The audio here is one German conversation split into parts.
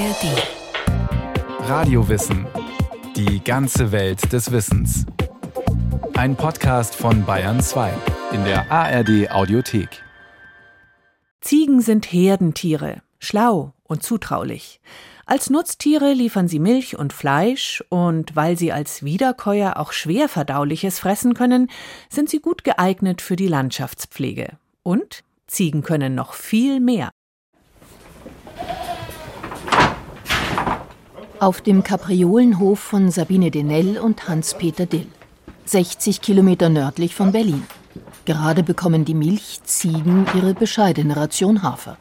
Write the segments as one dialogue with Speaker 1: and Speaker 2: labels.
Speaker 1: ARD.
Speaker 2: Radiowissen. Die ganze Welt des Wissens. Ein Podcast von Bayern 2 in der ARD Audiothek.
Speaker 1: Ziegen sind Herdentiere, schlau und zutraulich. Als Nutztiere liefern sie Milch und Fleisch und weil sie als Wiederkäuer auch schwer verdauliches fressen können, sind sie gut geeignet für die Landschaftspflege. Und Ziegen können noch viel mehr.
Speaker 3: Auf dem Kapriolenhof von Sabine Denell und Hans-Peter Dill. 60 Kilometer nördlich von Berlin. Gerade bekommen die Milchziegen ihre bescheidene Ration Hafer.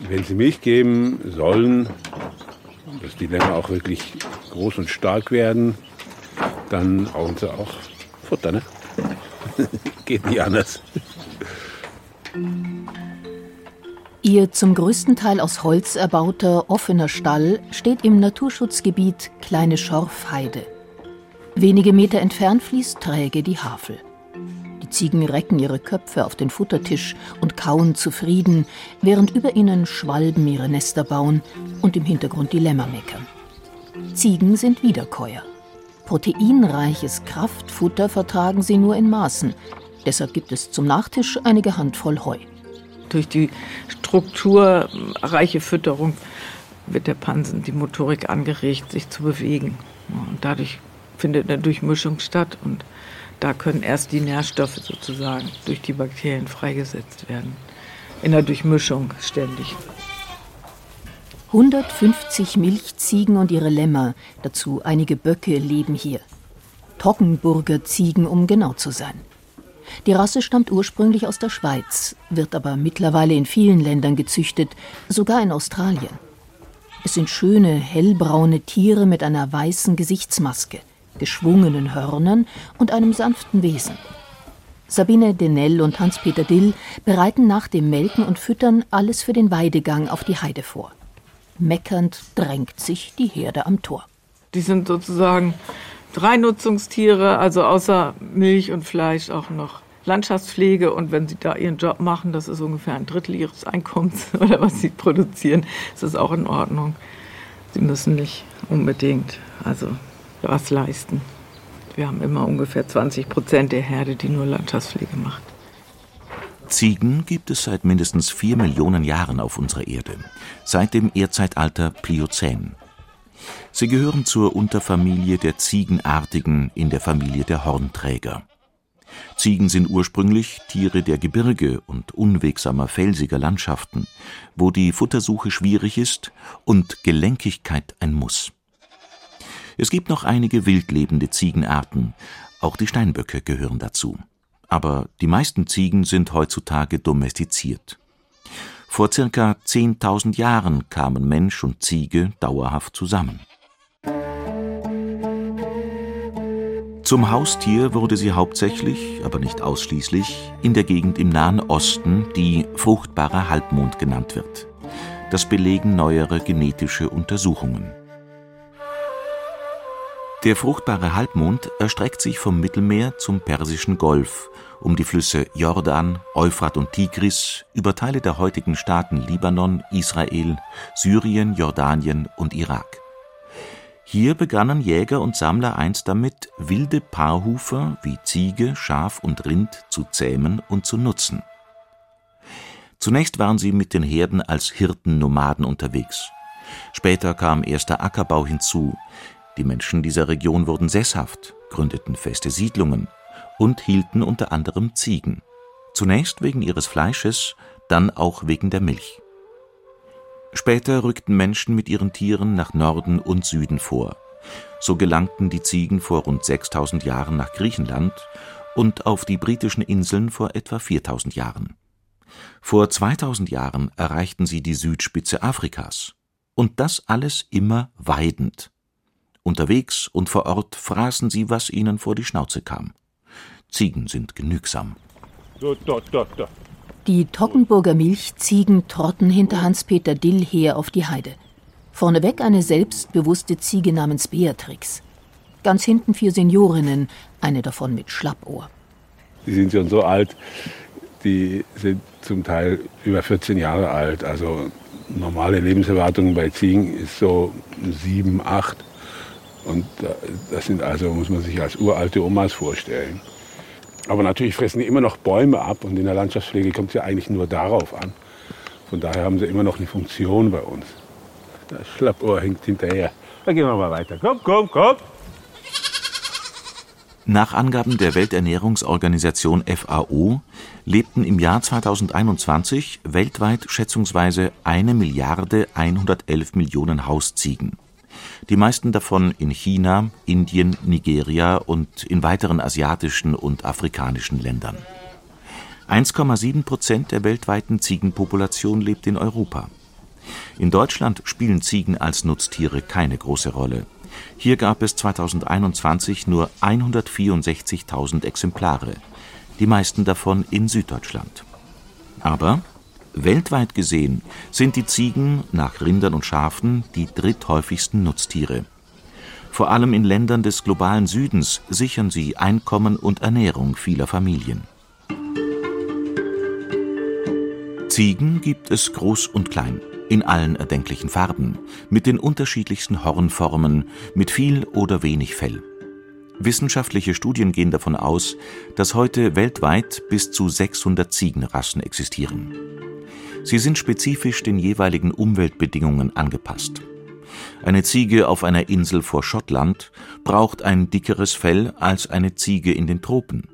Speaker 4: Wenn sie Milch geben sollen, dass die Lämmer auch wirklich groß und stark werden, dann brauchen sie auch Futter, ne? Geht nicht anders.
Speaker 3: Ihr zum größten Teil aus Holz erbauter offener Stall steht im Naturschutzgebiet Kleine Schorfheide. Wenige Meter entfernt fließt träge die Havel. Die Ziegen recken ihre Köpfe auf den Futtertisch und kauen zufrieden, während über ihnen Schwalben ihre Nester bauen und im Hintergrund die Lämmer meckern. Ziegen sind Wiederkäuer. Proteinreiches Kraftfutter vertragen sie nur in Maßen. Deshalb gibt es zum Nachtisch einige Handvoll Heu
Speaker 5: durch die strukturreiche Fütterung wird der Pansen die Motorik angeregt, sich zu bewegen. Und dadurch findet eine Durchmischung statt und da können erst die Nährstoffe sozusagen durch die Bakterien freigesetzt werden. In der Durchmischung ständig.
Speaker 3: 150 Milchziegen und ihre Lämmer, dazu einige Böcke leben hier. Toggenburger Ziegen, um genau zu sein. Die Rasse stammt ursprünglich aus der Schweiz, wird aber mittlerweile in vielen Ländern gezüchtet, sogar in Australien. Es sind schöne, hellbraune Tiere mit einer weißen Gesichtsmaske, geschwungenen Hörnern und einem sanften Wesen. Sabine Denell und Hans-Peter Dill bereiten nach dem Melken und Füttern alles für den Weidegang auf die Heide vor. Meckernd drängt sich die Herde am Tor.
Speaker 5: Die sind sozusagen drei Nutzungstiere, also außer Milch und Fleisch auch noch Landschaftspflege und wenn sie da ihren Job machen, das ist ungefähr ein Drittel ihres Einkommens oder was sie produzieren, ist das auch in Ordnung. Sie müssen nicht unbedingt also was leisten. Wir haben immer ungefähr 20 Prozent der Herde, die nur Landschaftspflege macht.
Speaker 6: Ziegen gibt es seit mindestens vier Millionen Jahren auf unserer Erde, seit dem Erdzeitalter Pliozän. Sie gehören zur Unterfamilie der Ziegenartigen in der Familie der Hornträger. Ziegen sind ursprünglich Tiere der Gebirge und unwegsamer felsiger Landschaften, wo die Futtersuche schwierig ist und Gelenkigkeit ein Muss. Es gibt noch einige wildlebende Ziegenarten, auch die Steinböcke gehören dazu. Aber die meisten Ziegen sind heutzutage domestiziert. Vor circa 10.000 Jahren kamen Mensch und Ziege dauerhaft zusammen. Zum Haustier wurde sie hauptsächlich, aber nicht ausschließlich, in der Gegend im Nahen Osten, die fruchtbare Halbmond genannt wird. Das belegen neuere genetische Untersuchungen. Der fruchtbare Halbmond erstreckt sich vom Mittelmeer zum Persischen Golf, um die Flüsse Jordan, Euphrat und Tigris, über Teile der heutigen Staaten Libanon, Israel, Syrien, Jordanien und Irak. Hier begannen Jäger und Sammler einst damit, wilde Paarhufer wie Ziege, Schaf und Rind zu zähmen und zu nutzen. Zunächst waren sie mit den Herden als Hirtennomaden unterwegs. Später kam erster Ackerbau hinzu. Die Menschen dieser Region wurden sesshaft, gründeten feste Siedlungen und hielten unter anderem Ziegen. Zunächst wegen ihres Fleisches, dann auch wegen der Milch. Später rückten Menschen mit ihren Tieren nach Norden und Süden vor. So gelangten die Ziegen vor rund 6000 Jahren nach Griechenland und auf die britischen Inseln vor etwa 4000 Jahren. Vor 2000 Jahren erreichten sie die Südspitze Afrikas. Und das alles immer weidend. Unterwegs und vor Ort fraßen sie, was ihnen vor die Schnauze kam. Ziegen sind genügsam.
Speaker 3: Da, da, da, da. Die Toggenburger Milchziegen trotten hinter Hans-Peter Dill her auf die Heide. Vorneweg eine selbstbewusste Ziege namens Beatrix. Ganz hinten vier Seniorinnen, eine davon mit Schlappohr.
Speaker 4: Die sind schon so alt, die sind zum Teil über 14 Jahre alt. Also normale Lebenserwartung bei Ziegen ist so sieben, acht. Und das sind also, muss man sich als uralte Omas vorstellen. Aber natürlich fressen die immer noch Bäume ab und in der Landschaftspflege kommt es ja eigentlich nur darauf an. Von daher haben sie immer noch eine Funktion bei uns. Das Schlappohr hängt hinterher. Da gehen wir mal weiter. Komm, komm, komm.
Speaker 6: Nach Angaben der Welternährungsorganisation FAO lebten im Jahr 2021 weltweit schätzungsweise eine Milliarde 111 Millionen Hausziegen. Die meisten davon in China, Indien, Nigeria und in weiteren asiatischen und afrikanischen Ländern. 1,7 Prozent der weltweiten Ziegenpopulation lebt in Europa. In Deutschland spielen Ziegen als Nutztiere keine große Rolle. Hier gab es 2021 nur 164.000 Exemplare, die meisten davon in Süddeutschland. Aber weltweit gesehen sind die Ziegen nach Rindern und Schafen die dritthäufigsten Nutztiere. Vor allem in Ländern des globalen Südens sichern sie Einkommen und Ernährung vieler Familien. Ziegen gibt es groß und klein in allen erdenklichen Farben, mit den unterschiedlichsten Hornformen, mit viel oder wenig Fell. Wissenschaftliche Studien gehen davon aus, dass heute weltweit bis zu 600 Ziegenrassen existieren. Sie sind spezifisch den jeweiligen Umweltbedingungen angepasst. Eine Ziege auf einer Insel vor Schottland braucht ein dickeres Fell als eine Ziege in den Tropen.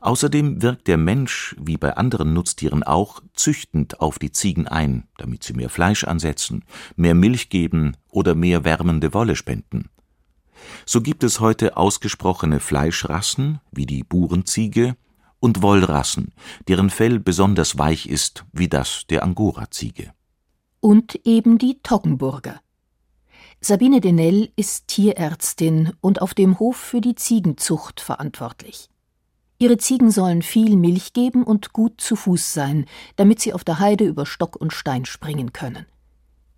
Speaker 6: Außerdem wirkt der Mensch, wie bei anderen Nutztieren auch, züchtend auf die Ziegen ein, damit sie mehr Fleisch ansetzen, mehr Milch geben oder mehr wärmende Wolle spenden. So gibt es heute ausgesprochene Fleischrassen, wie die Burenziege, und Wollrassen, deren Fell besonders weich ist, wie das der Angora-Ziege.
Speaker 3: Und eben die Toggenburger. Sabine Denell ist Tierärztin und auf dem Hof für die Ziegenzucht verantwortlich. Ihre Ziegen sollen viel Milch geben und gut zu Fuß sein, damit sie auf der Heide über Stock und Stein springen können.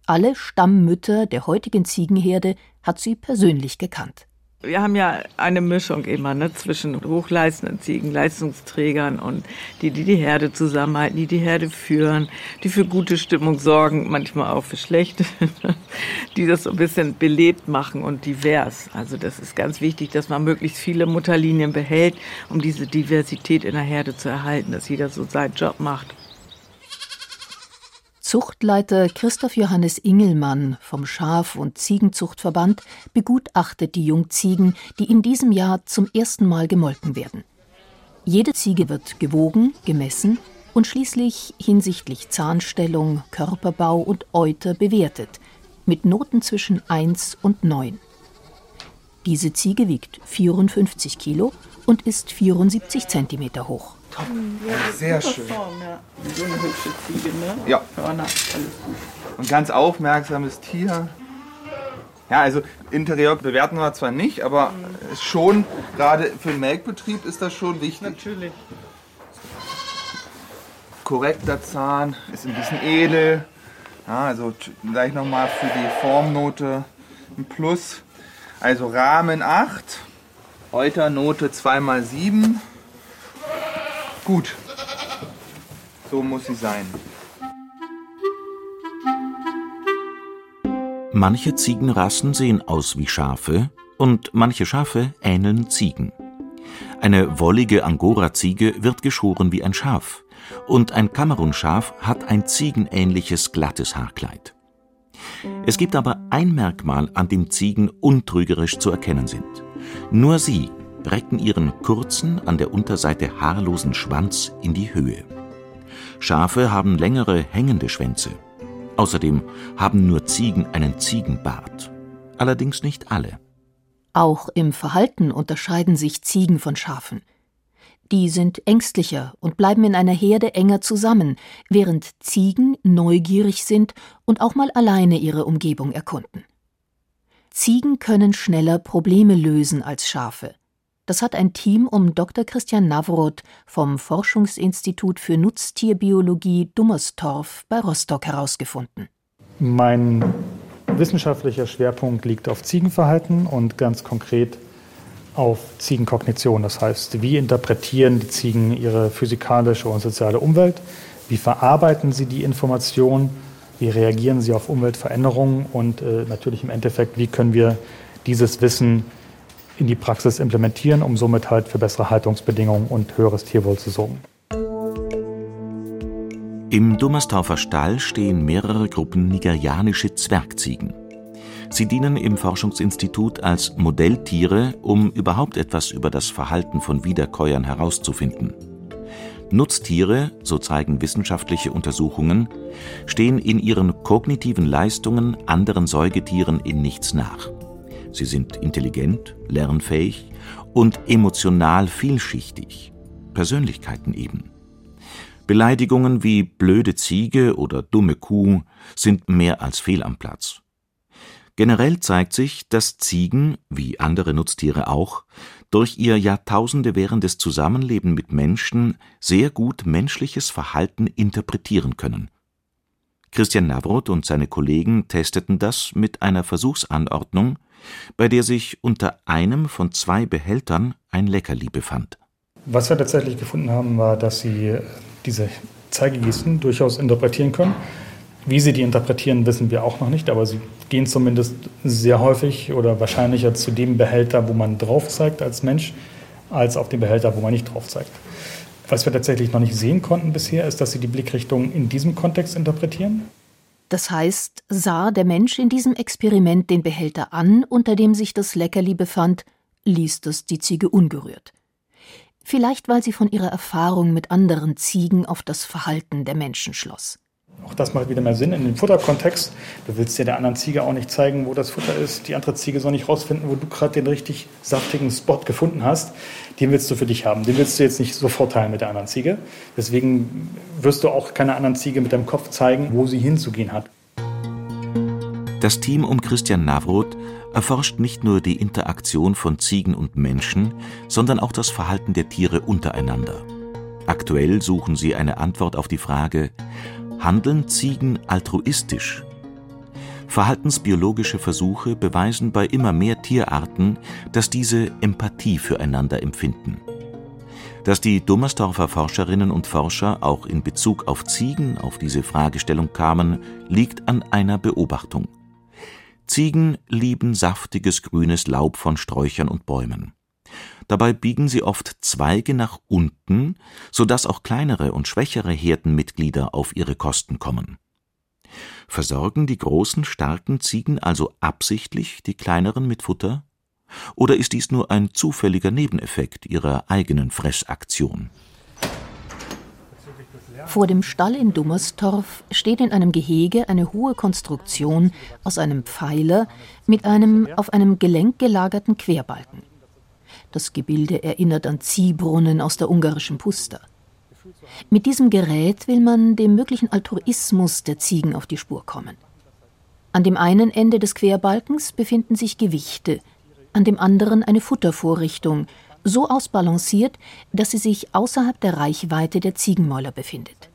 Speaker 3: Alle Stammmütter der heutigen Ziegenherde hat sie persönlich gekannt.
Speaker 5: Wir haben ja eine Mischung immer ne, zwischen hochleistenden Ziegen, Leistungsträgern und die, die die Herde zusammenhalten, die die Herde führen, die für gute Stimmung sorgen, manchmal auch für schlechte, die das so ein bisschen belebt machen und divers. Also das ist ganz wichtig, dass man möglichst viele Mutterlinien behält, um diese Diversität in der Herde zu erhalten, dass jeder so seinen Job macht.
Speaker 3: Zuchtleiter Christoph Johannes Ingelmann vom Schaf- und Ziegenzuchtverband begutachtet die Jungziegen, die in diesem Jahr zum ersten Mal gemolken werden. Jede Ziege wird gewogen, gemessen und schließlich hinsichtlich Zahnstellung, Körperbau und Euter bewertet, mit Noten zwischen 1 und 9. Diese Ziege wiegt 54 Kilo und ist 74 Zentimeter hoch.
Speaker 7: Top. Ja, Sehr schön.
Speaker 5: Form, ja. So eine hübsche Ziege, ne?
Speaker 7: Ja.
Speaker 5: Hörner, alles gut.
Speaker 7: Und ganz aufmerksames Tier. Ja, also Interieur bewerten wir zwar nicht, aber mhm. schon, gerade für den Melkbetrieb ist das schon wichtig.
Speaker 5: Natürlich.
Speaker 7: Korrekter Zahn, ist ein bisschen edel. Ja, also gleich nochmal für die Formnote ein Plus. Also Rahmen 8, Euternote 2 x 7 Gut. So muss sie sein.
Speaker 6: Manche Ziegenrassen sehen aus wie Schafe und manche Schafe ähneln Ziegen. Eine wollige Angora-Ziege wird geschoren wie ein Schaf und ein Kamerunschaf hat ein ziegenähnliches glattes Haarkleid. Es gibt aber ein Merkmal, an dem Ziegen untrügerisch zu erkennen sind. Nur sie recken ihren kurzen, an der Unterseite haarlosen Schwanz in die Höhe. Schafe haben längere, hängende Schwänze. Außerdem haben nur Ziegen einen Ziegenbart. Allerdings nicht alle.
Speaker 3: Auch im Verhalten unterscheiden sich Ziegen von Schafen. Die sind ängstlicher und bleiben in einer Herde enger zusammen, während Ziegen neugierig sind und auch mal alleine ihre Umgebung erkunden. Ziegen können schneller Probleme lösen als Schafe. Das hat ein Team um Dr. Christian Nawroth vom Forschungsinstitut für Nutztierbiologie Dummerstorf bei Rostock herausgefunden.
Speaker 8: Mein wissenschaftlicher Schwerpunkt liegt auf Ziegenverhalten und ganz konkret auf Ziegenkognition. Das heißt, wie interpretieren die Ziegen ihre physikalische und soziale Umwelt? Wie verarbeiten sie die Information wie reagieren sie auf Umweltveränderungen und äh, natürlich im Endeffekt, wie können wir dieses Wissen in die Praxis implementieren, um somit halt für bessere Haltungsbedingungen und höheres Tierwohl zu sorgen.
Speaker 6: Im Dummersdorfer Stall stehen mehrere Gruppen nigerianische Zwergziegen. Sie dienen im Forschungsinstitut als Modelltiere, um überhaupt etwas über das Verhalten von Wiederkäuern herauszufinden. Nutztiere, so zeigen wissenschaftliche Untersuchungen, stehen in ihren kognitiven Leistungen anderen Säugetieren in nichts nach. Sie sind intelligent, lernfähig und emotional vielschichtig, Persönlichkeiten eben. Beleidigungen wie blöde Ziege oder dumme Kuh sind mehr als fehl am Platz. Generell zeigt sich, dass Ziegen, wie andere Nutztiere auch, durch ihr Jahrtausende währendes Zusammenleben mit Menschen sehr gut menschliches Verhalten interpretieren können. Christian Navroth und seine Kollegen testeten das mit einer Versuchsanordnung, bei der sich unter einem von zwei Behältern ein Leckerli befand.
Speaker 8: Was wir tatsächlich gefunden haben, war, dass sie diese Zeigegesten durchaus interpretieren können. Wie sie die interpretieren, wissen wir auch noch nicht, aber sie gehen zumindest sehr häufig oder wahrscheinlicher zu dem Behälter, wo man drauf zeigt als Mensch, als auf den Behälter, wo man nicht drauf zeigt. Was wir tatsächlich noch nicht sehen konnten bisher, ist, dass sie die Blickrichtung in diesem Kontext interpretieren.
Speaker 3: Das heißt, sah der Mensch in diesem Experiment den Behälter an, unter dem sich das Leckerli befand, ließ das die Ziege ungerührt. Vielleicht weil sie von ihrer Erfahrung mit anderen Ziegen auf das Verhalten der Menschen schloss.
Speaker 8: Auch das macht wieder mehr Sinn in dem Futterkontext. Du willst ja der anderen Ziege auch nicht zeigen, wo das Futter ist. Die andere Ziege soll nicht rausfinden, wo du gerade den richtig saftigen Spot gefunden hast. Den willst du für dich haben. Den willst du jetzt nicht sofort teilen mit der anderen Ziege. Deswegen wirst du auch keiner anderen Ziege mit deinem Kopf zeigen, wo sie hinzugehen hat.
Speaker 6: Das Team um Christian Navroth erforscht nicht nur die Interaktion von Ziegen und Menschen, sondern auch das Verhalten der Tiere untereinander. Aktuell suchen sie eine Antwort auf die Frage, Handeln Ziegen altruistisch? Verhaltensbiologische Versuche beweisen bei immer mehr Tierarten, dass diese Empathie füreinander empfinden. Dass die Dummersdorfer Forscherinnen und Forscher auch in Bezug auf Ziegen auf diese Fragestellung kamen, liegt an einer Beobachtung. Ziegen lieben saftiges grünes Laub von Sträuchern und Bäumen. Dabei biegen sie oft Zweige nach unten, so dass auch kleinere und schwächere Herdenmitglieder auf ihre Kosten kommen. Versorgen die großen, starken Ziegen also absichtlich die kleineren mit Futter? Oder ist dies nur ein zufälliger Nebeneffekt ihrer eigenen Fressaktion?
Speaker 3: Vor dem Stall in Dummerstorf steht in einem Gehege eine hohe Konstruktion aus einem Pfeiler mit einem auf einem Gelenk gelagerten Querbalken. Das Gebilde erinnert an Ziehbrunnen aus der ungarischen Puster. Mit diesem Gerät will man dem möglichen Altruismus der Ziegen auf die Spur kommen. An dem einen Ende des Querbalkens befinden sich Gewichte, an dem anderen eine Futtervorrichtung, so ausbalanciert, dass sie sich außerhalb der Reichweite der Ziegenmäuler befindet.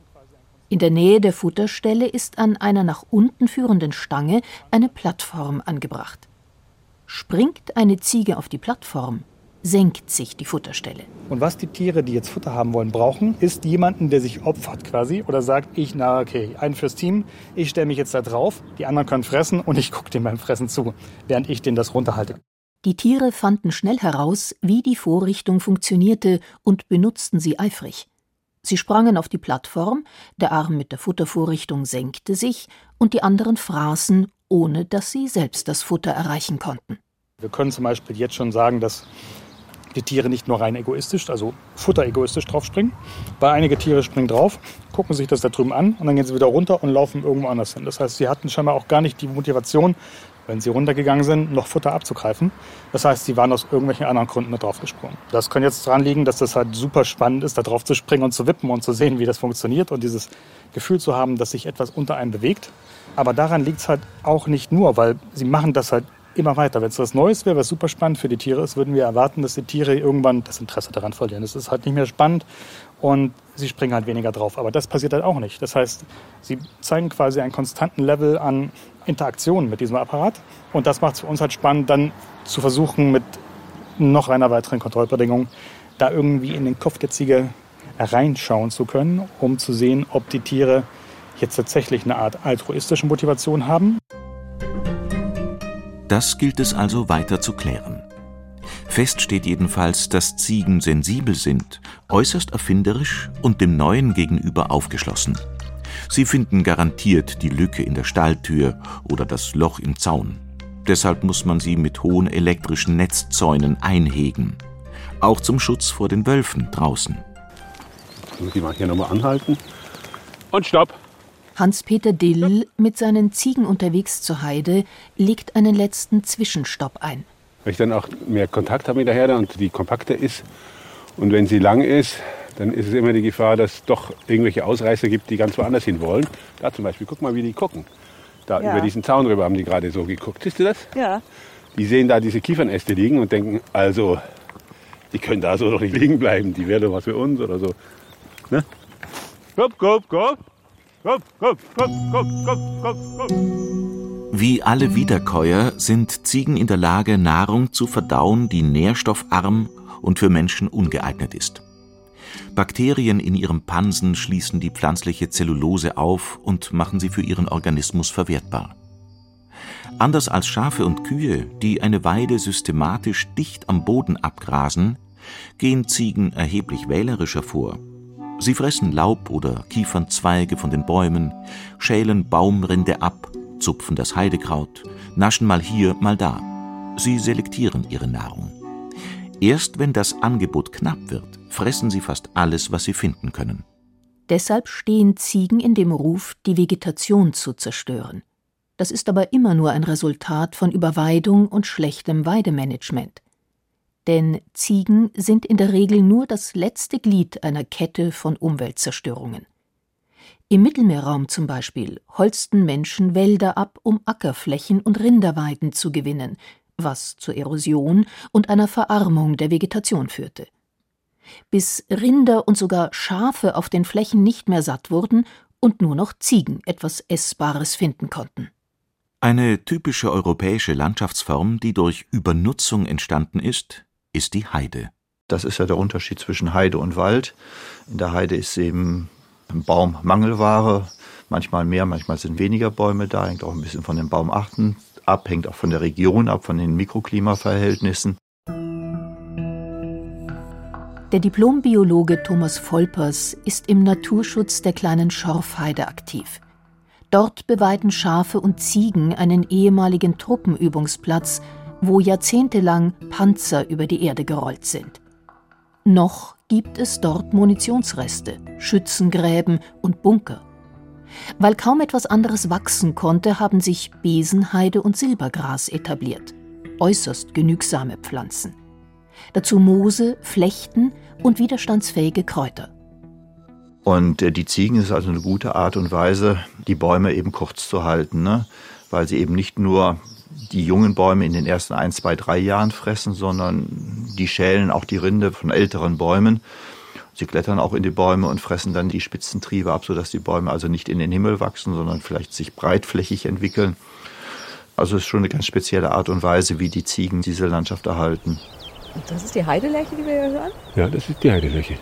Speaker 3: In der Nähe der Futterstelle ist an einer nach unten führenden Stange eine Plattform angebracht. Springt eine Ziege auf die Plattform, senkt sich die Futterstelle.
Speaker 8: Und was die Tiere, die jetzt Futter haben wollen, brauchen, ist jemanden, der sich opfert quasi oder sagt, ich, na okay, einen fürs Team, ich stelle mich jetzt da drauf, die anderen können fressen und ich gucke dem beim Fressen zu, während ich den das runterhalte.
Speaker 3: Die Tiere fanden schnell heraus, wie die Vorrichtung funktionierte und benutzten sie eifrig. Sie sprangen auf die Plattform, der Arm mit der Futtervorrichtung senkte sich und die anderen fraßen, ohne dass sie selbst das Futter erreichen konnten.
Speaker 8: Wir können zum Beispiel jetzt schon sagen, dass die Tiere nicht nur rein egoistisch, also futteregoistisch draufspringen, weil einige Tiere springen drauf, gucken sich das da drüben an und dann gehen sie wieder runter und laufen irgendwo anders hin. Das heißt, sie hatten scheinbar auch gar nicht die Motivation, wenn sie runtergegangen sind, noch Futter abzugreifen. Das heißt, sie waren aus irgendwelchen anderen Gründen da drauf gesprungen. Das kann jetzt daran liegen, dass das halt super spannend ist, da drauf zu springen und zu wippen und zu sehen, wie das funktioniert und dieses Gefühl zu haben, dass sich etwas unter einem bewegt. Aber daran liegt es halt auch nicht nur, weil sie machen das halt immer weiter. Wenn es was Neues wäre, was super spannend für die Tiere ist, würden wir erwarten, dass die Tiere irgendwann das Interesse daran verlieren. Es ist halt nicht mehr spannend und sie springen halt weniger drauf. Aber das passiert halt auch nicht. Das heißt, sie zeigen quasi einen konstanten Level an Interaktion mit diesem Apparat. Und das macht es für uns halt spannend, dann zu versuchen, mit noch einer weiteren Kontrollbedingung da irgendwie in den Kopf der Ziege reinschauen zu können, um zu sehen, ob die Tiere jetzt tatsächlich eine Art altruistische Motivation haben.
Speaker 6: Das gilt es also weiter zu klären. Fest steht jedenfalls, dass Ziegen sensibel sind, äußerst erfinderisch und dem Neuen gegenüber aufgeschlossen. Sie finden garantiert die Lücke in der Stalltür oder das Loch im Zaun. Deshalb muss man sie mit hohen elektrischen Netzzäunen einhegen. Auch zum Schutz vor den Wölfen draußen.
Speaker 4: Muss ich mal hier nochmal anhalten. Und stopp!
Speaker 3: Hans-Peter Dill mit seinen Ziegen unterwegs zur Heide legt einen letzten Zwischenstopp ein.
Speaker 4: Weil ich dann auch mehr Kontakt habe mit der Herde und die kompakter ist. Und wenn sie lang ist, dann ist es immer die Gefahr, dass es doch irgendwelche Ausreißer gibt, die ganz woanders hin wollen. Da zum Beispiel, guck mal, wie die gucken. Da ja. über diesen Zaun rüber haben die gerade so geguckt. Siehst du das?
Speaker 5: Ja.
Speaker 4: Die sehen da diese Kiefernäste liegen und denken, also, die können da so doch nicht liegen bleiben. Die wäre doch was für uns oder so. Ne? Komm, komm, komm.
Speaker 6: Wie alle Wiederkäuer sind Ziegen in der Lage, Nahrung zu verdauen, die nährstoffarm und für Menschen ungeeignet ist. Bakterien in ihrem Pansen schließen die pflanzliche Zellulose auf und machen sie für ihren Organismus verwertbar. Anders als Schafe und Kühe, die eine Weide systematisch dicht am Boden abgrasen, gehen Ziegen erheblich wählerischer vor. Sie fressen Laub oder Kiefernzweige von den Bäumen, schälen Baumrinde ab zupfen das Heidekraut, naschen mal hier, mal da. Sie selektieren ihre Nahrung. Erst wenn das Angebot knapp wird, fressen sie fast alles, was sie finden können.
Speaker 3: Deshalb stehen Ziegen in dem Ruf, die Vegetation zu zerstören. Das ist aber immer nur ein Resultat von Überweidung und schlechtem Weidemanagement. Denn Ziegen sind in der Regel nur das letzte Glied einer Kette von Umweltzerstörungen. Im Mittelmeerraum zum Beispiel holzten Menschen Wälder ab, um Ackerflächen und Rinderweiden zu gewinnen, was zur Erosion und einer Verarmung der Vegetation führte. Bis Rinder und sogar Schafe auf den Flächen nicht mehr satt wurden und nur noch Ziegen etwas Essbares finden konnten.
Speaker 6: Eine typische europäische Landschaftsform, die durch Übernutzung entstanden ist, ist die Heide.
Speaker 9: Das ist ja der Unterschied zwischen Heide und Wald. In der Heide ist eben Baummangelware. Manchmal mehr, manchmal sind weniger Bäume da. Hängt auch ein bisschen von den Baumarten ab, hängt auch von der Region ab, von den Mikroklimaverhältnissen.
Speaker 3: Der Diplombiologe Thomas Volpers ist im Naturschutz der kleinen Schorfheide aktiv. Dort beweiden Schafe und Ziegen einen ehemaligen Truppenübungsplatz, wo jahrzehntelang Panzer über die Erde gerollt sind. Noch gibt es dort Munitionsreste, Schützengräben und Bunker. Weil kaum etwas anderes wachsen konnte, haben sich Besenheide und Silbergras etabliert. Äußerst genügsame Pflanzen. Dazu Moose, Flechten und widerstandsfähige Kräuter.
Speaker 9: Und äh, die Ziegen ist also eine gute Art und Weise, die Bäume eben kurz zu halten, ne? weil sie eben nicht nur die jungen Bäume in den ersten ein, zwei, drei Jahren fressen, sondern die schälen auch die Rinde von älteren Bäumen. Sie klettern auch in die Bäume und fressen dann die Spitzentriebe ab, sodass die Bäume also nicht in den Himmel wachsen, sondern vielleicht sich breitflächig entwickeln. Also es ist schon eine ganz spezielle Art und Weise, wie die Ziegen diese Landschaft erhalten.
Speaker 10: Und das ist die Heidelerche, die wir hier hören?
Speaker 4: Ja, das ist die Heidelerche.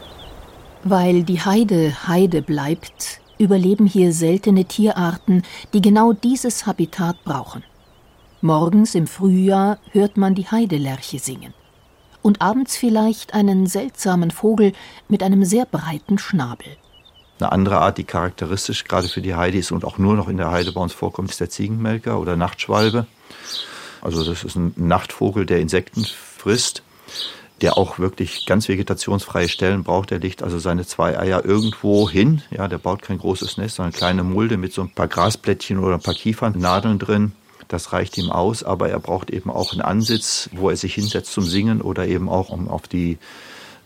Speaker 3: Weil die Heide Heide bleibt, überleben hier seltene Tierarten, die genau dieses Habitat brauchen. Morgens im Frühjahr hört man die Heidelerche singen. Und abends vielleicht einen seltsamen Vogel mit einem sehr breiten Schnabel.
Speaker 9: Eine andere Art, die charakteristisch gerade für die Heide ist und auch nur noch in der Heide bei uns vorkommt, ist der Ziegenmelker oder Nachtschwalbe. Also das ist ein Nachtvogel, der Insekten frisst, der auch wirklich ganz vegetationsfreie Stellen braucht. Der legt also seine zwei Eier irgendwo hin. Ja, der baut kein großes Nest, sondern eine kleine Mulde mit so ein paar Grasblättchen oder ein paar Kiefernadeln drin. Das reicht ihm aus, aber er braucht eben auch einen Ansitz, wo er sich hinsetzt zum Singen oder eben auch, um auf die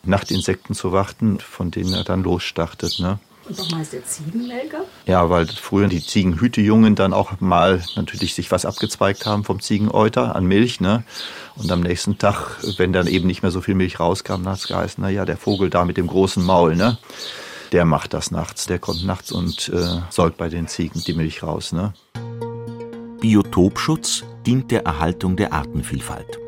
Speaker 9: Nachtinsekten zu warten, von denen er dann losstartet. Ne?
Speaker 10: Und warum heißt der Ziegenmelker?
Speaker 9: Ja, weil früher die Ziegenhütejungen dann auch mal natürlich sich was abgezweigt haben vom Ziegeneuter an Milch. Ne? Und am nächsten Tag, wenn dann eben nicht mehr so viel Milch rauskam, dann hat es geheißen, naja, der Vogel da mit dem großen Maul, ne? der macht das nachts. Der kommt nachts und äh, säugt bei den Ziegen die Milch raus. Ne?
Speaker 6: Biotopschutz dient der Erhaltung der Artenvielfalt.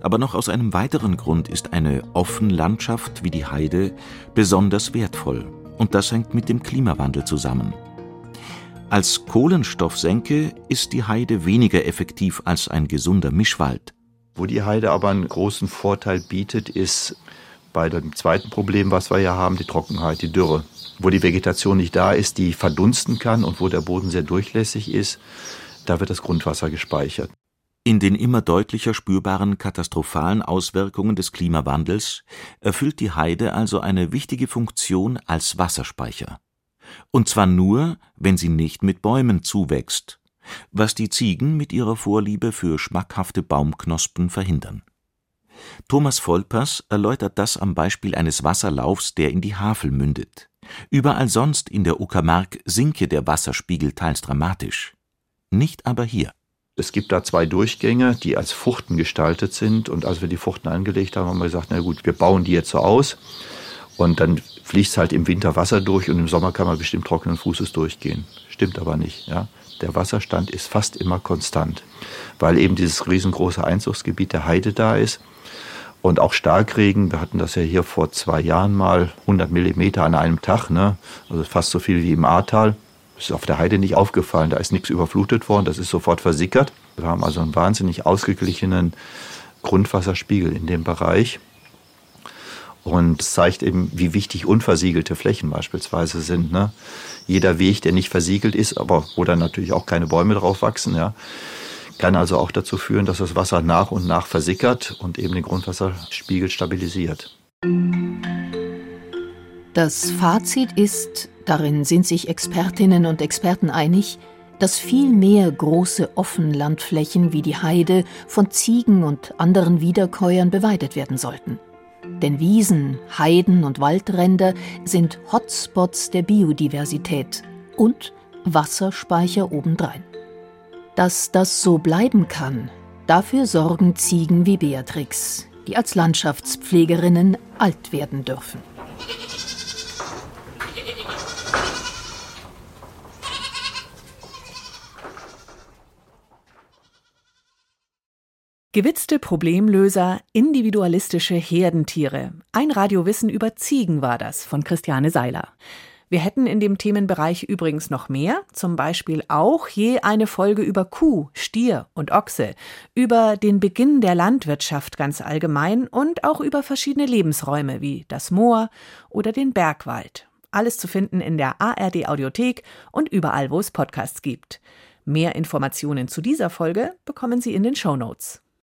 Speaker 6: Aber noch aus einem weiteren Grund ist eine Offenlandschaft wie die Heide besonders wertvoll, und das hängt mit dem Klimawandel zusammen. Als Kohlenstoffsenke ist die Heide weniger effektiv als ein gesunder Mischwald.
Speaker 9: Wo die Heide aber einen großen Vorteil bietet, ist bei dem zweiten Problem, was wir ja haben, die Trockenheit, die Dürre. Wo die Vegetation nicht da ist, die verdunsten kann und wo der Boden sehr durchlässig ist, da wird das Grundwasser gespeichert.
Speaker 6: In den immer deutlicher spürbaren katastrophalen Auswirkungen des Klimawandels erfüllt die Heide also eine wichtige Funktion als Wasserspeicher. Und zwar nur, wenn sie nicht mit Bäumen zuwächst, was die Ziegen mit ihrer Vorliebe für schmackhafte Baumknospen verhindern. Thomas Volpers erläutert das am Beispiel eines Wasserlaufs, der in die Havel mündet. Überall sonst in der Uckermark sinke der Wasserspiegel teils dramatisch. Nicht aber hier.
Speaker 9: Es gibt da zwei Durchgänge, die als Fuchten gestaltet sind. Und als wir die Fuchten angelegt haben, haben wir gesagt, na gut, wir bauen die jetzt so aus. Und dann fließt halt im Winter Wasser durch und im Sommer kann man bestimmt trockenen Fußes durchgehen. Stimmt aber nicht. Ja? Der Wasserstand ist fast immer konstant, weil eben dieses riesengroße Einzugsgebiet der Heide da ist. Und auch Starkregen, wir hatten das ja hier vor zwei Jahren mal, 100 Millimeter an einem Tag, ne? also fast so viel wie im Ahrtal. Ist auf der Heide nicht aufgefallen, da ist nichts überflutet worden, das ist sofort versickert. Wir haben also einen wahnsinnig ausgeglichenen Grundwasserspiegel in dem Bereich. Und es zeigt eben, wie wichtig unversiegelte Flächen beispielsweise sind. Ne? Jeder Weg, der nicht versiegelt ist, aber wo dann natürlich auch keine Bäume drauf wachsen, ja, kann also auch dazu führen, dass das Wasser nach und nach versickert und eben den Grundwasserspiegel stabilisiert.
Speaker 3: Das Fazit ist, darin sind sich Expertinnen und Experten einig, dass viel mehr große Offenlandflächen wie die Heide von Ziegen und anderen Wiederkäuern beweidet werden sollten. Denn Wiesen, Heiden und Waldränder sind Hotspots der Biodiversität und Wasserspeicher obendrein. Dass das so bleiben kann, dafür sorgen Ziegen wie Beatrix, die als Landschaftspflegerinnen alt werden dürfen.
Speaker 1: Gewitzte Problemlöser, individualistische Herdentiere. Ein Radiowissen über Ziegen war das von Christiane Seiler. Wir hätten in dem Themenbereich übrigens noch mehr, zum Beispiel auch je eine Folge über Kuh, Stier und Ochse, über den Beginn der Landwirtschaft ganz allgemein und auch über verschiedene Lebensräume wie das Moor oder den Bergwald. Alles zu finden in der ARD Audiothek und überall, wo es Podcasts gibt. Mehr Informationen zu dieser Folge bekommen Sie in den Show Notes.